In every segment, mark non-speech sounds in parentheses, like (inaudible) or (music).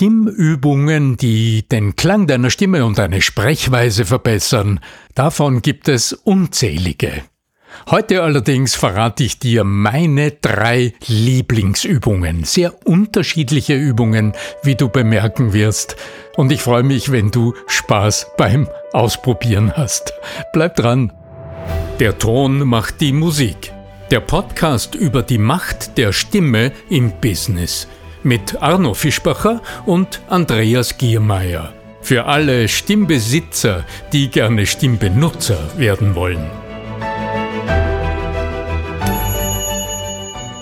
Stimmübungen, die den Klang deiner Stimme und deine Sprechweise verbessern, davon gibt es unzählige. Heute allerdings verrate ich dir meine drei Lieblingsübungen, sehr unterschiedliche Übungen, wie du bemerken wirst, und ich freue mich, wenn du Spaß beim Ausprobieren hast. Bleib dran. Der Ton macht die Musik. Der Podcast über die Macht der Stimme im Business mit Arno Fischbacher und Andreas Giermeier. Für alle Stimmbesitzer, die gerne Stimmbenutzer werden wollen.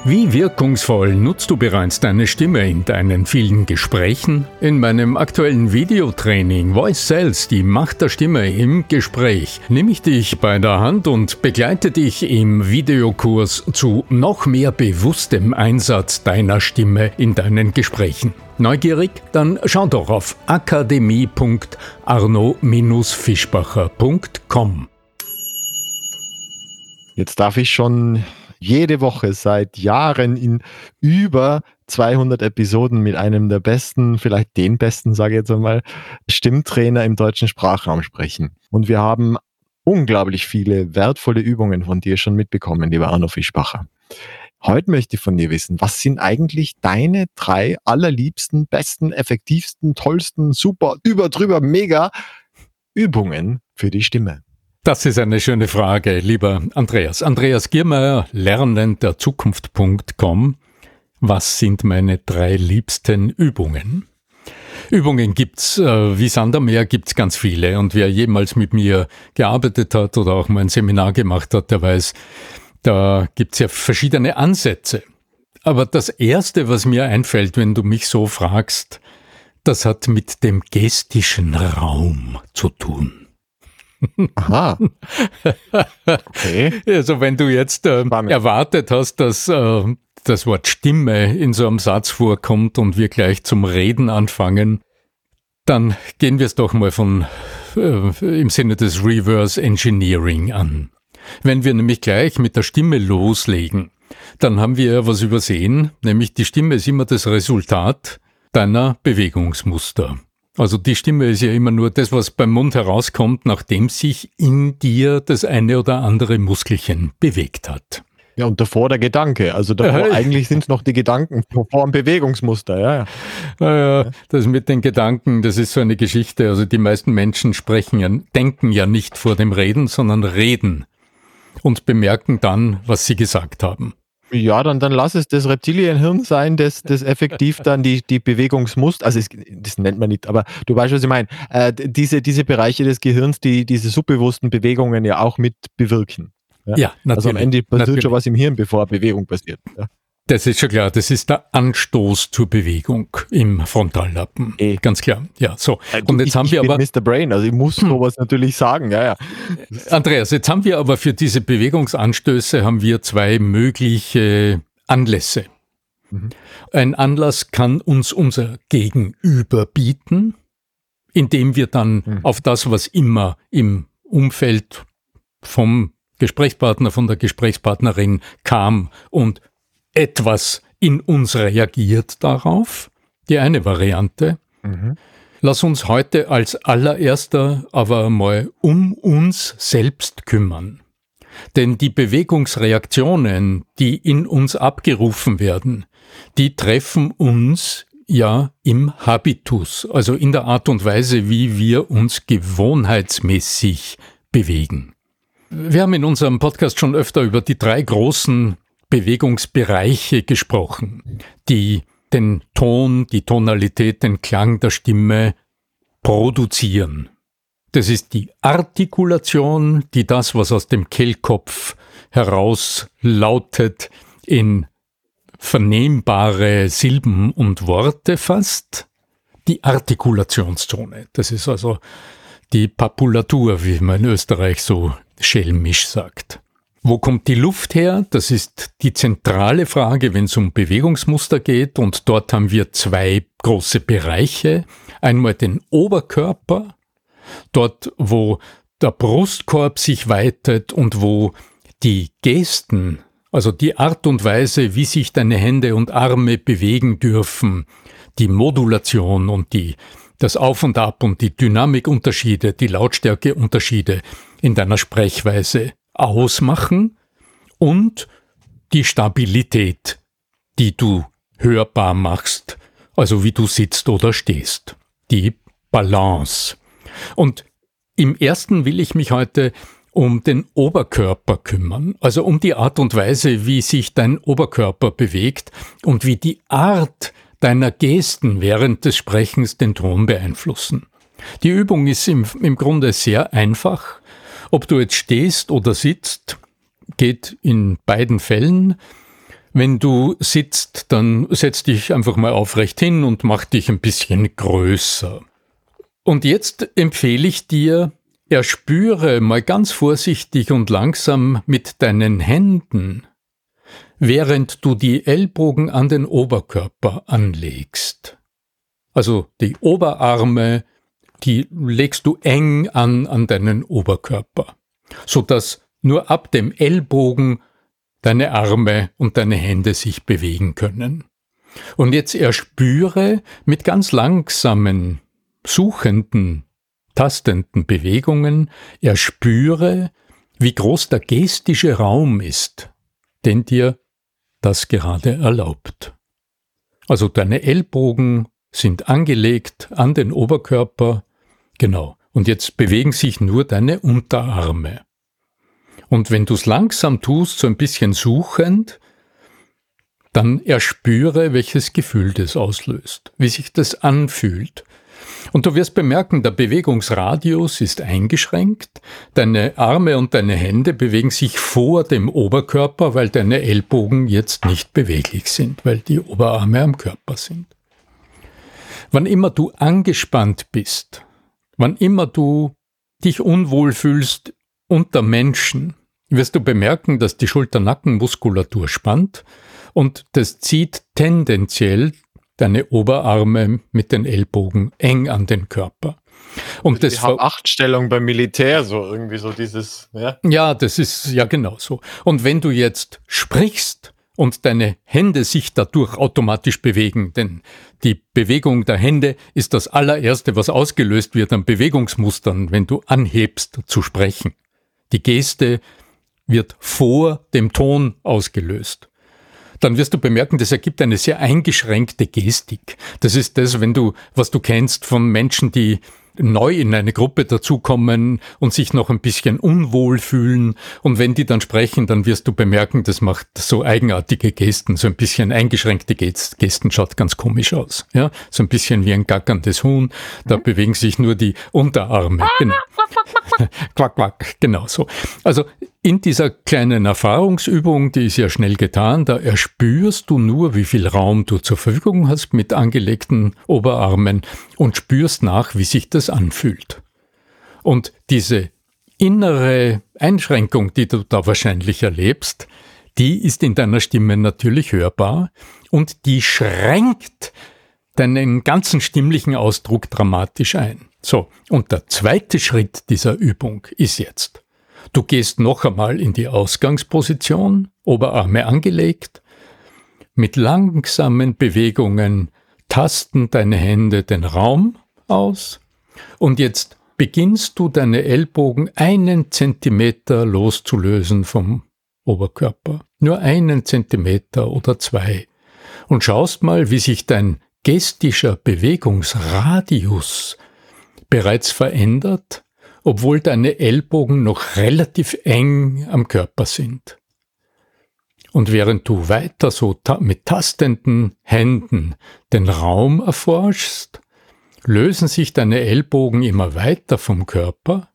Wie wirkungsvoll nutzt du bereits deine Stimme in deinen vielen Gesprächen? In meinem aktuellen Videotraining Voice Sales, die Macht der Stimme im Gespräch, nehme ich dich bei der Hand und begleite dich im Videokurs zu noch mehr bewusstem Einsatz deiner Stimme in deinen Gesprächen. Neugierig? Dann schau doch auf akademie.arno-fischbacher.com. Jetzt darf ich schon jede Woche seit Jahren in über 200 Episoden mit einem der besten, vielleicht den besten, sage ich jetzt einmal, Stimmtrainer im deutschen Sprachraum sprechen. Und wir haben unglaublich viele wertvolle Übungen von dir schon mitbekommen, lieber Arno Fischbacher. Heute möchte ich von dir wissen, was sind eigentlich deine drei allerliebsten, besten, effektivsten, tollsten, super, über, drüber, mega Übungen für die Stimme? Das ist eine schöne Frage, lieber Andreas. Andreas Giermeier, Lernen der Zukunft.com. Was sind meine drei liebsten Übungen? Übungen gibt's, äh, wie Sand am Meer gibt's ganz viele. Und wer jemals mit mir gearbeitet hat oder auch mal ein Seminar gemacht hat, der weiß, da gibt's ja verschiedene Ansätze. Aber das erste, was mir einfällt, wenn du mich so fragst, das hat mit dem gestischen Raum zu tun. Aha. Okay. (laughs) Also wenn du jetzt äh, erwartet hast, dass äh, das Wort Stimme in so einem Satz vorkommt und wir gleich zum Reden anfangen, dann gehen wir es doch mal von äh, im Sinne des Reverse Engineering an. Wenn wir nämlich gleich mit der Stimme loslegen, dann haben wir ja was übersehen, nämlich die Stimme ist immer das Resultat deiner Bewegungsmuster. Also die Stimme ist ja immer nur das, was beim Mund herauskommt, nachdem sich in dir das eine oder andere Muskelchen bewegt hat. Ja, und davor der Gedanke. Also davor (laughs) eigentlich sind es noch die Gedanken vor dem Bewegungsmuster, ja, ja. Naja, das mit den Gedanken, das ist so eine Geschichte. Also die meisten Menschen sprechen ja, denken ja nicht vor dem Reden, sondern reden und bemerken dann, was sie gesagt haben. Ja, dann, dann lass es das Reptilienhirn sein, das, das effektiv dann die, die Bewegungsmuster, also es, das nennt man nicht, aber du weißt, was ich meine, äh, diese, diese Bereiche des Gehirns, die diese subbewussten Bewegungen ja auch mit bewirken. Ja, ja natürlich. Also am Ende passiert natürlich. schon was im Hirn, bevor Bewegung passiert. Ja. Das ist schon klar, das ist der Anstoß zur Bewegung im Frontallappen. E. Ganz klar. Ja, so. Äh, und jetzt ich, haben wir aber. Mr. Brain, also ich muss hm. sowas natürlich sagen, ja, ja. Andreas, jetzt haben wir aber für diese Bewegungsanstöße haben wir zwei mögliche Anlässe. Mhm. Ein Anlass kann uns unser Gegenüber bieten, indem wir dann mhm. auf das, was immer im Umfeld vom Gesprächspartner, von der Gesprächspartnerin kam und etwas in uns reagiert darauf. Die eine Variante. Mhm. Lass uns heute als allererster aber mal um uns selbst kümmern. Denn die Bewegungsreaktionen, die in uns abgerufen werden, die treffen uns ja im Habitus, also in der Art und Weise, wie wir uns gewohnheitsmäßig bewegen. Wir haben in unserem Podcast schon öfter über die drei großen Bewegungsbereiche gesprochen, die den Ton, die Tonalität, den Klang der Stimme produzieren. Das ist die Artikulation, die das, was aus dem Kehlkopf heraus lautet, in vernehmbare Silben und Worte fasst. Die Artikulationszone. Das ist also die Papulatur, wie man in Österreich so schelmisch sagt. Wo kommt die Luft her? Das ist die zentrale Frage, wenn es um Bewegungsmuster geht. Und dort haben wir zwei große Bereiche. Einmal den Oberkörper, dort wo der Brustkorb sich weitet und wo die Gesten, also die Art und Weise, wie sich deine Hände und Arme bewegen dürfen, die Modulation und die, das Auf und Ab und die Dynamikunterschiede, die Lautstärkeunterschiede in deiner Sprechweise ausmachen und die Stabilität, die du hörbar machst, also wie du sitzt oder stehst. Die Balance. Und im ersten will ich mich heute um den Oberkörper kümmern, also um die Art und Weise, wie sich dein Oberkörper bewegt und wie die Art deiner Gesten während des Sprechens den Ton beeinflussen. Die Übung ist im, im Grunde sehr einfach. Ob du jetzt stehst oder sitzt, geht in beiden Fällen. Wenn du sitzt, dann setz dich einfach mal aufrecht hin und mach dich ein bisschen größer. Und jetzt empfehle ich dir, erspüre mal ganz vorsichtig und langsam mit deinen Händen, während du die Ellbogen an den Oberkörper anlegst. Also die Oberarme, die legst du eng an an deinen Oberkörper, so dass nur ab dem Ellbogen deine Arme und deine Hände sich bewegen können. Und jetzt erspüre mit ganz langsamen, suchenden, tastenden Bewegungen, erspüre, wie groß der gestische Raum ist, den dir das gerade erlaubt. Also deine Ellbogen sind angelegt an den Oberkörper, genau, und jetzt bewegen sich nur deine Unterarme. Und wenn du es langsam tust, so ein bisschen suchend, dann erspüre, welches Gefühl das auslöst, wie sich das anfühlt. Und du wirst bemerken, der Bewegungsradius ist eingeschränkt, deine Arme und deine Hände bewegen sich vor dem Oberkörper, weil deine Ellbogen jetzt nicht beweglich sind, weil die Oberarme am Körper sind. Wann immer du angespannt bist, wann immer du dich unwohl fühlst unter Menschen, wirst du bemerken, dass die Schulternackenmuskulatur spannt und das zieht tendenziell deine Oberarme mit den Ellbogen eng an den Körper. Und das die Achtstellung beim Militär, so irgendwie so dieses, ja? Ja, das ist ja genau so. Und wenn du jetzt sprichst und deine Hände sich dadurch automatisch bewegen, denn die Bewegung der Hände ist das allererste, was ausgelöst wird an Bewegungsmustern, wenn du anhebst zu sprechen. Die Geste wird vor dem Ton ausgelöst. Dann wirst du bemerken, das ergibt eine sehr eingeschränkte Gestik. Das ist das, wenn du, was du kennst von Menschen, die neu in eine Gruppe dazukommen und sich noch ein bisschen unwohl fühlen. Und wenn die dann sprechen, dann wirst du bemerken, das macht so eigenartige Gesten, so ein bisschen eingeschränkte Gesten, schaut ganz komisch aus. Ja, so ein bisschen wie ein gackerndes Huhn. Da mhm. bewegen sich nur die Unterarme. Genau. (laughs) quack, quack, genau so. Also in dieser kleinen Erfahrungsübung, die ist ja schnell getan, da erspürst du nur, wie viel Raum du zur Verfügung hast mit angelegten Oberarmen und spürst nach, wie sich das anfühlt. Und diese innere Einschränkung, die du da wahrscheinlich erlebst, die ist in deiner Stimme natürlich hörbar und die schränkt deinen ganzen stimmlichen Ausdruck dramatisch ein. So, und der zweite Schritt dieser Übung ist jetzt. Du gehst noch einmal in die Ausgangsposition, Oberarme angelegt, mit langsamen Bewegungen tasten deine Hände den Raum aus und jetzt beginnst du deine Ellbogen einen Zentimeter loszulösen vom Oberkörper. Nur einen Zentimeter oder zwei. Und schaust mal, wie sich dein gestischer Bewegungsradius bereits verändert, obwohl deine Ellbogen noch relativ eng am Körper sind. Und während du weiter so ta mit tastenden Händen den Raum erforschst, lösen sich deine Ellbogen immer weiter vom Körper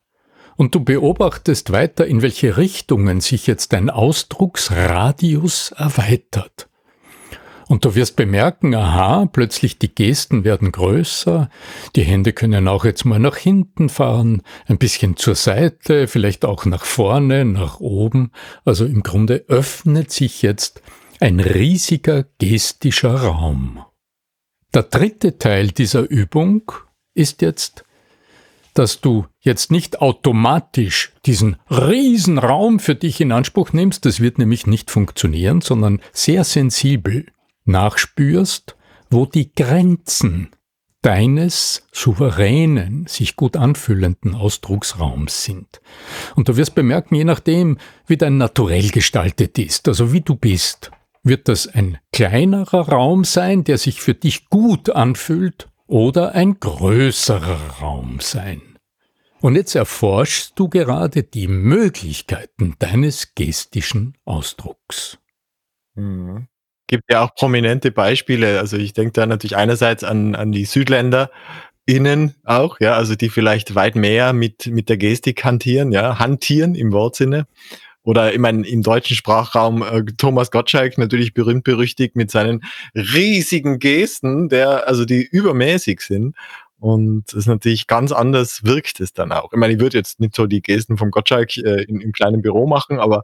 und du beobachtest weiter, in welche Richtungen sich jetzt dein Ausdrucksradius erweitert. Und du wirst bemerken, aha, plötzlich die Gesten werden größer, die Hände können auch jetzt mal nach hinten fahren, ein bisschen zur Seite, vielleicht auch nach vorne, nach oben. Also im Grunde öffnet sich jetzt ein riesiger gestischer Raum. Der dritte Teil dieser Übung ist jetzt, dass du jetzt nicht automatisch diesen riesen Raum für dich in Anspruch nimmst, das wird nämlich nicht funktionieren, sondern sehr sensibel nachspürst, wo die Grenzen deines souveränen, sich gut anfühlenden Ausdrucksraums sind. Und du wirst bemerken, je nachdem, wie dein Naturell gestaltet ist, also wie du bist, wird das ein kleinerer Raum sein, der sich für dich gut anfühlt, oder ein größerer Raum sein. Und jetzt erforschst du gerade die Möglichkeiten deines gestischen Ausdrucks. Mhm. Gibt ja auch prominente Beispiele. Also ich denke da natürlich einerseits an, an die Südländer, innen auch, ja, also die vielleicht weit mehr mit, mit der Gestik hantieren, ja, hantieren im Wortsinne. Oder ich meine, im deutschen Sprachraum äh, Thomas Gottschalk natürlich berühmt berüchtigt mit seinen riesigen Gesten, der, also die übermäßig sind. Und das ist natürlich ganz anders wirkt es dann auch. Ich meine, ich würde jetzt nicht so die Gesten vom Gottschalk äh, in, im kleinen Büro machen, aber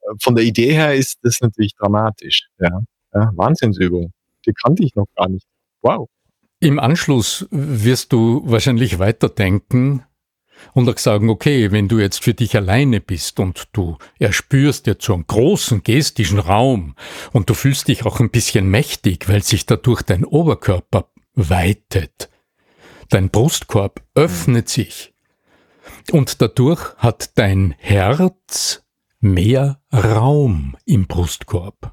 äh, von der Idee her ist das natürlich dramatisch. Ja. Ja, Wahnsinnsübung. Die kannte ich noch gar nicht. Wow. Im Anschluss wirst du wahrscheinlich weiterdenken und auch sagen, okay, wenn du jetzt für dich alleine bist und du erspürst jetzt so einen großen gestischen Raum und du fühlst dich auch ein bisschen mächtig, weil sich dadurch dein Oberkörper weitet, dein Brustkorb öffnet sich und dadurch hat dein Herz mehr Raum im Brustkorb.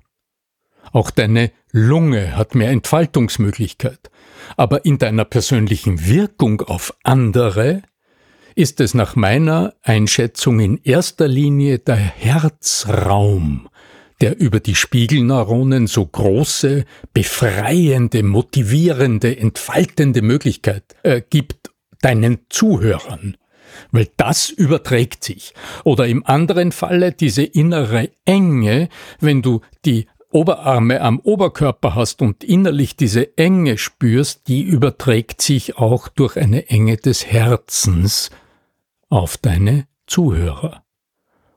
Auch deine Lunge hat mehr Entfaltungsmöglichkeit. Aber in deiner persönlichen Wirkung auf andere ist es nach meiner Einschätzung in erster Linie der Herzraum, der über die Spiegelneuronen so große, befreiende, motivierende, entfaltende Möglichkeit äh, gibt deinen Zuhörern. Weil das überträgt sich. Oder im anderen Falle diese innere Enge, wenn du die Oberarme am Oberkörper hast und innerlich diese Enge spürst, die überträgt sich auch durch eine Enge des Herzens auf deine Zuhörer.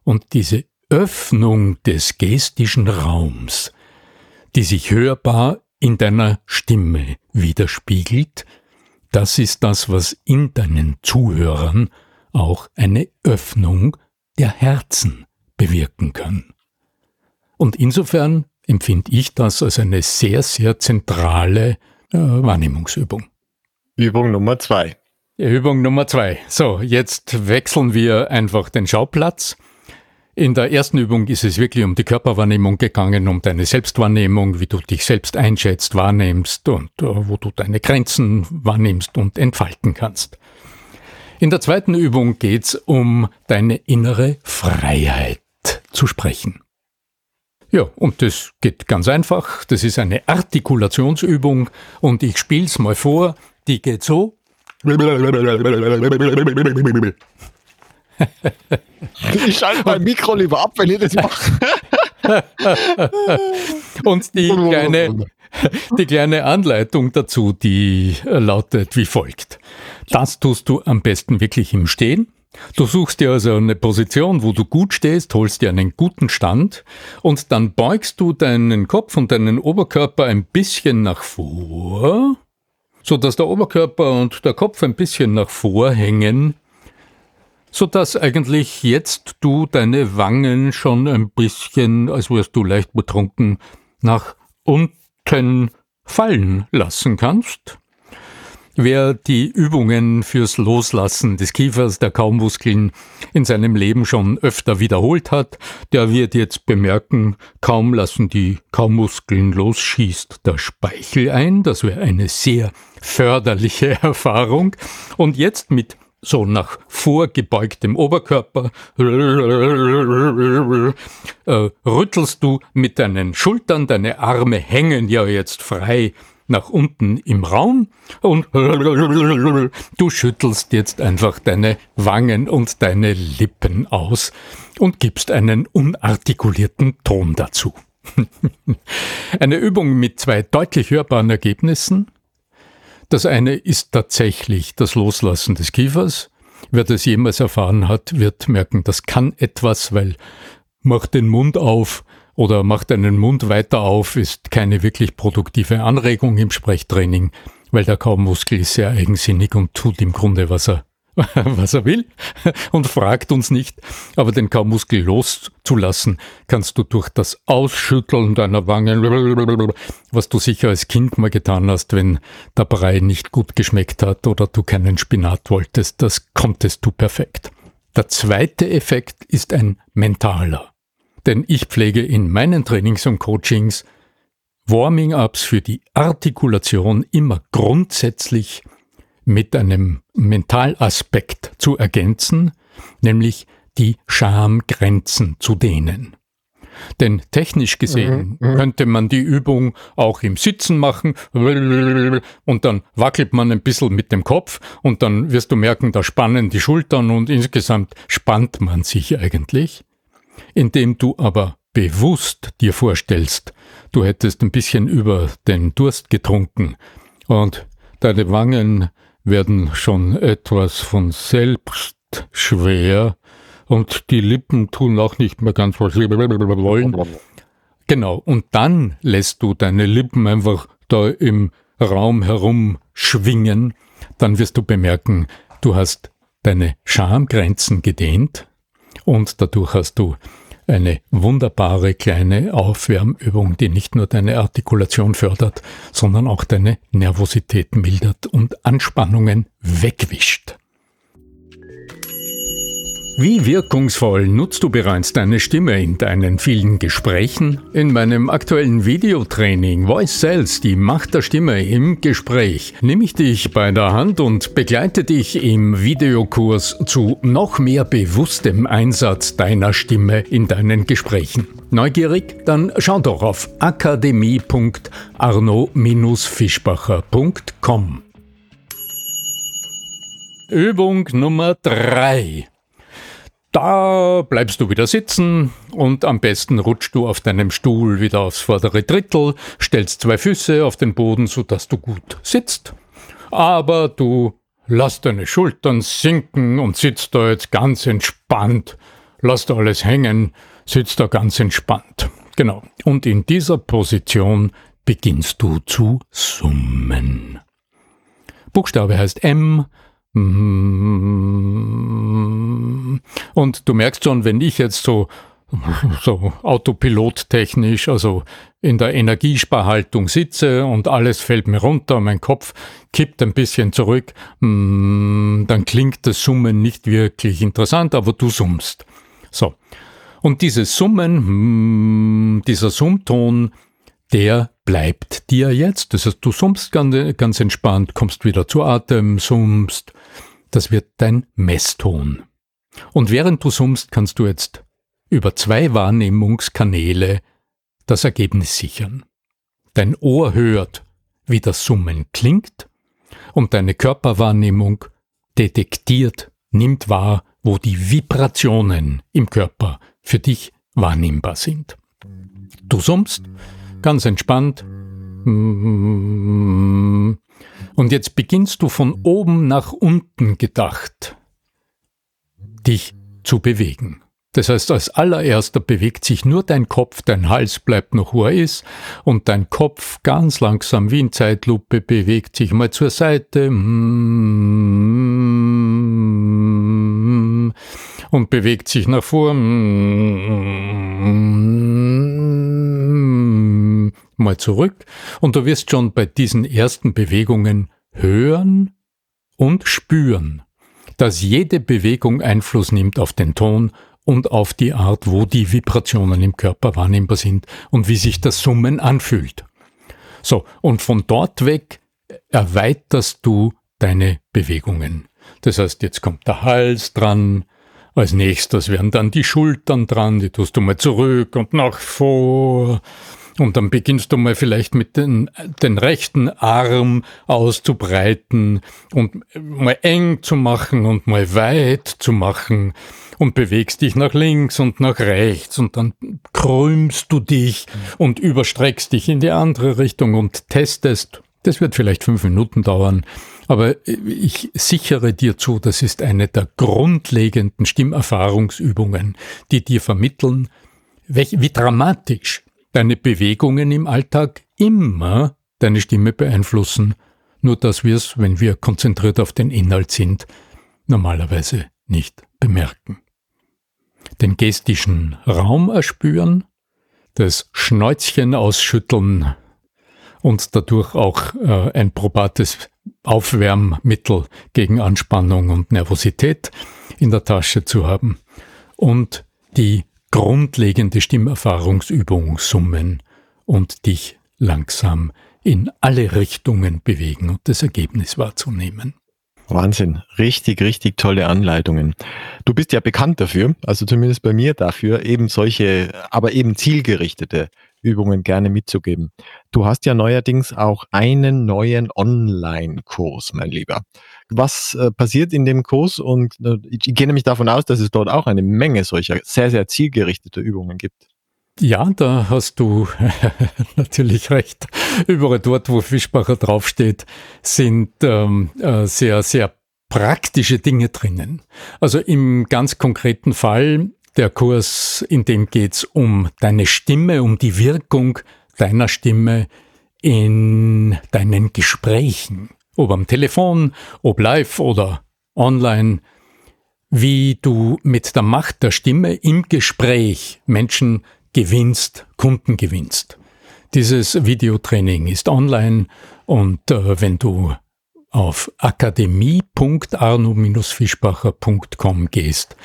Und diese Öffnung des gestischen Raums, die sich hörbar in deiner Stimme widerspiegelt, das ist das, was in deinen Zuhörern auch eine Öffnung der Herzen bewirken kann. Und insofern empfinde ich das als eine sehr, sehr zentrale äh, Wahrnehmungsübung. Übung Nummer zwei. Übung Nummer zwei. So, jetzt wechseln wir einfach den Schauplatz. In der ersten Übung ist es wirklich um die Körperwahrnehmung gegangen, um deine Selbstwahrnehmung, wie du dich selbst einschätzt, wahrnimmst und uh, wo du deine Grenzen wahrnimmst und entfalten kannst. In der zweiten Übung geht's um deine innere Freiheit zu sprechen. Ja, und das geht ganz einfach. Das ist eine Artikulationsübung und ich spiel's mal vor. Die geht so. Ich schalte mein Mikro lieber ab, wenn ihr das macht. (laughs) und die kleine, die kleine Anleitung dazu, die lautet wie folgt. Das tust du am besten wirklich im Stehen. Du suchst dir also eine Position, wo du gut stehst, holst dir einen guten Stand und dann beugst du deinen Kopf und deinen Oberkörper ein bisschen nach vor, so dass der Oberkörper und der Kopf ein bisschen nach vor hängen, so dass eigentlich jetzt du deine Wangen schon ein bisschen, als wärst du leicht betrunken, nach unten fallen lassen kannst. Wer die Übungen fürs Loslassen des Kiefers, der Kaumuskeln in seinem Leben schon öfter wiederholt hat, der wird jetzt bemerken, kaum lassen die Kaumuskeln los, schießt der Speichel ein. Das wäre eine sehr förderliche (laughs) Erfahrung. Und jetzt mit so nach vorgebeugtem Oberkörper äh, rüttelst du mit deinen Schultern, deine Arme hängen ja jetzt frei nach unten im Raum und (laughs) du schüttelst jetzt einfach deine Wangen und deine Lippen aus und gibst einen unartikulierten Ton dazu. (laughs) Eine Übung mit zwei deutlich hörbaren Ergebnissen. Das eine ist tatsächlich das Loslassen des Kiefers. Wer das jemals erfahren hat, wird merken, das kann etwas, weil mach den Mund auf, oder macht einen Mund weiter auf, ist keine wirklich produktive Anregung im Sprechtraining, weil der Kaumuskel ist sehr eigensinnig und tut im Grunde, was er (laughs) was er will (laughs) und fragt uns nicht. Aber den Kaumuskel loszulassen, kannst du durch das Ausschütteln deiner Wangen, was du sicher als Kind mal getan hast, wenn der Brei nicht gut geschmeckt hat oder du keinen Spinat wolltest, das konntest du perfekt. Der zweite Effekt ist ein mentaler. Denn ich pflege in meinen Trainings und Coachings Warming-ups für die Artikulation immer grundsätzlich mit einem Mentalaspekt zu ergänzen, nämlich die Schamgrenzen zu dehnen. Denn technisch gesehen mhm, mhm, könnte man die Übung auch im Sitzen machen und dann wackelt man ein bisschen mit dem Kopf und dann wirst du merken, da spannen die Schultern und insgesamt spannt man sich eigentlich. Indem du aber bewusst dir vorstellst, du hättest ein bisschen über den Durst getrunken und deine Wangen werden schon etwas von selbst schwer und die Lippen tun auch nicht mehr ganz, was wollen. Genau, und dann lässt du deine Lippen einfach da im Raum herumschwingen, dann wirst du bemerken, du hast deine Schamgrenzen gedehnt und dadurch hast du eine wunderbare kleine Aufwärmübung, die nicht nur deine Artikulation fördert, sondern auch deine Nervosität mildert und Anspannungen wegwischt. Wie wirkungsvoll nutzt du bereits deine Stimme in deinen vielen Gesprächen? In meinem aktuellen Videotraining Voice Sales, die Macht der Stimme im Gespräch, nehme ich dich bei der Hand und begleite dich im Videokurs zu noch mehr bewusstem Einsatz deiner Stimme in deinen Gesprächen. Neugierig? Dann schau doch auf akademie.arno-fischbacher.com. Übung Nummer 3. Da bleibst du wieder sitzen und am besten rutschst du auf deinem Stuhl wieder aufs vordere Drittel, stellst zwei Füße auf den Boden, sodass du gut sitzt. Aber du lass deine Schultern sinken und sitzt da jetzt ganz entspannt. Lass da alles hängen, sitzt da ganz entspannt. Genau. Und in dieser Position beginnst du zu summen. Buchstabe heißt M. Und du merkst schon, wenn ich jetzt so, (laughs) so autopilottechnisch, also in der Energiesparhaltung sitze und alles fällt mir runter, mein Kopf kippt ein bisschen zurück, mm, dann klingt das Summen nicht wirklich interessant, aber du summst. So. Und dieses Summen, mm, dieser Summton, der bleibt dir jetzt. Das heißt, du summst ganz, ganz entspannt, kommst wieder zu Atem, summst. Das wird dein Messton. Und während du summst, kannst du jetzt über zwei Wahrnehmungskanäle das Ergebnis sichern. Dein Ohr hört, wie das Summen klingt, und deine Körperwahrnehmung detektiert, nimmt wahr, wo die Vibrationen im Körper für dich wahrnehmbar sind. Du summst, ganz entspannt. Und jetzt beginnst du von oben nach unten gedacht, dich zu bewegen. Das heißt, als allererster bewegt sich nur dein Kopf, dein Hals bleibt noch, wo er ist, und dein Kopf ganz langsam wie in Zeitlupe bewegt sich mal zur Seite und bewegt sich nach vorn mal zurück und du wirst schon bei diesen ersten Bewegungen hören und spüren, dass jede Bewegung Einfluss nimmt auf den Ton und auf die Art, wo die Vibrationen im Körper wahrnehmbar sind und wie sich das Summen anfühlt. So, und von dort weg erweiterst du deine Bewegungen. Das heißt, jetzt kommt der Hals dran, als nächstes werden dann die Schultern dran, die tust du mal zurück und nach vor. Und dann beginnst du mal vielleicht mit den, den rechten Arm auszubreiten und mal eng zu machen und mal weit zu machen und bewegst dich nach links und nach rechts und dann krümmst du dich und überstreckst dich in die andere Richtung und testest. Das wird vielleicht fünf Minuten dauern, aber ich sichere dir zu, das ist eine der grundlegenden Stimmerfahrungsübungen, die dir vermitteln, wie dramatisch deine Bewegungen im Alltag immer deine Stimme beeinflussen, nur dass wir es, wenn wir konzentriert auf den Inhalt sind, normalerweise nicht bemerken. Den gestischen Raum erspüren, das Schnäuzchen ausschütteln und dadurch auch äh, ein probates Aufwärmmittel gegen Anspannung und Nervosität in der Tasche zu haben und die grundlegende Stimmerfahrungsübung summen und dich langsam in alle Richtungen bewegen und das Ergebnis wahrzunehmen. Wahnsinn, richtig, richtig tolle Anleitungen. Du bist ja bekannt dafür, also zumindest bei mir dafür, eben solche, aber eben zielgerichtete Übungen gerne mitzugeben. Du hast ja neuerdings auch einen neuen Online-Kurs, mein Lieber. Was äh, passiert in dem Kurs? Und äh, ich gehe nämlich davon aus, dass es dort auch eine Menge solcher sehr, sehr zielgerichteter Übungen gibt. Ja, da hast du (laughs) natürlich recht. Überall dort, wo Fischbacher draufsteht, sind ähm, äh, sehr, sehr praktische Dinge drinnen. Also im ganz konkreten Fall, der Kurs, in dem geht's um deine Stimme, um die Wirkung deiner Stimme in deinen Gesprächen, ob am Telefon, ob live oder online, wie du mit der Macht der Stimme im Gespräch Menschen gewinnst, Kunden gewinnst. Dieses Videotraining ist online und äh, wenn du auf akademie.arno-fischbacher.com gehst,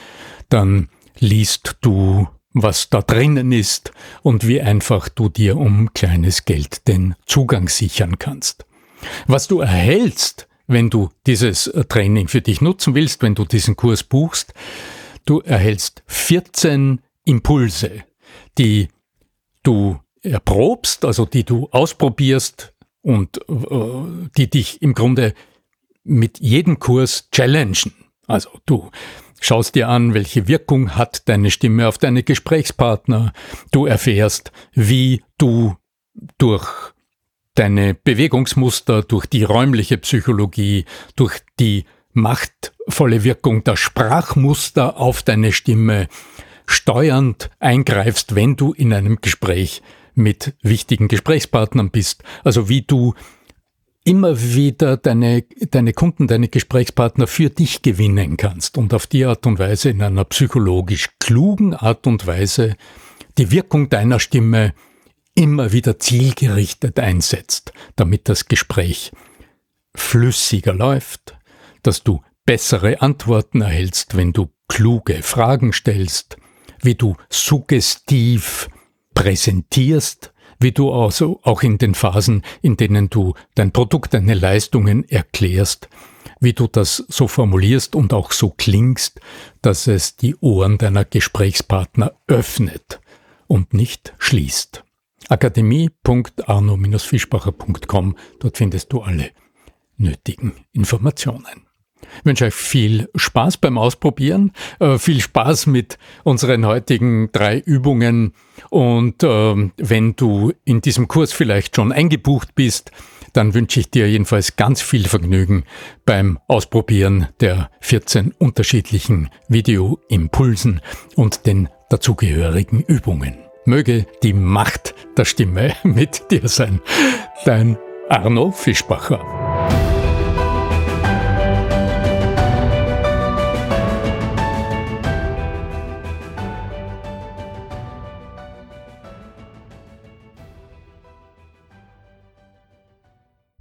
dann liest du, was da drinnen ist und wie einfach du dir um kleines Geld den Zugang sichern kannst. Was du erhältst, wenn du dieses Training für dich nutzen willst, wenn du diesen Kurs buchst, du erhältst 14 Impulse, die du erprobst, also die du ausprobierst und äh, die dich im Grunde mit jedem Kurs challengen. Also du schaust dir an, welche Wirkung hat deine Stimme auf deine Gesprächspartner. Du erfährst, wie du durch deine Bewegungsmuster, durch die räumliche Psychologie, durch die machtvolle Wirkung der Sprachmuster auf deine Stimme steuernd eingreifst, wenn du in einem Gespräch mit wichtigen Gesprächspartnern bist. Also wie du immer wieder deine, deine Kunden, deine Gesprächspartner für dich gewinnen kannst und auf die Art und Weise in einer psychologisch klugen Art und Weise die Wirkung deiner Stimme immer wieder zielgerichtet einsetzt, damit das Gespräch flüssiger läuft, dass du bessere Antworten erhältst, wenn du kluge Fragen stellst, wie du suggestiv präsentierst, wie du also auch in den Phasen, in denen du dein Produkt, deine Leistungen erklärst, wie du das so formulierst und auch so klingst, dass es die Ohren deiner Gesprächspartner öffnet und nicht schließt. Akademie.arno-fischbacher.com, dort findest du alle nötigen Informationen. Ich wünsche euch viel Spaß beim Ausprobieren, äh, viel Spaß mit unseren heutigen drei Übungen und äh, wenn du in diesem Kurs vielleicht schon eingebucht bist, dann wünsche ich dir jedenfalls ganz viel Vergnügen beim Ausprobieren der 14 unterschiedlichen Videoimpulsen und den dazugehörigen Übungen. Möge die Macht der Stimme (laughs) mit dir sein. Dein Arno Fischbacher.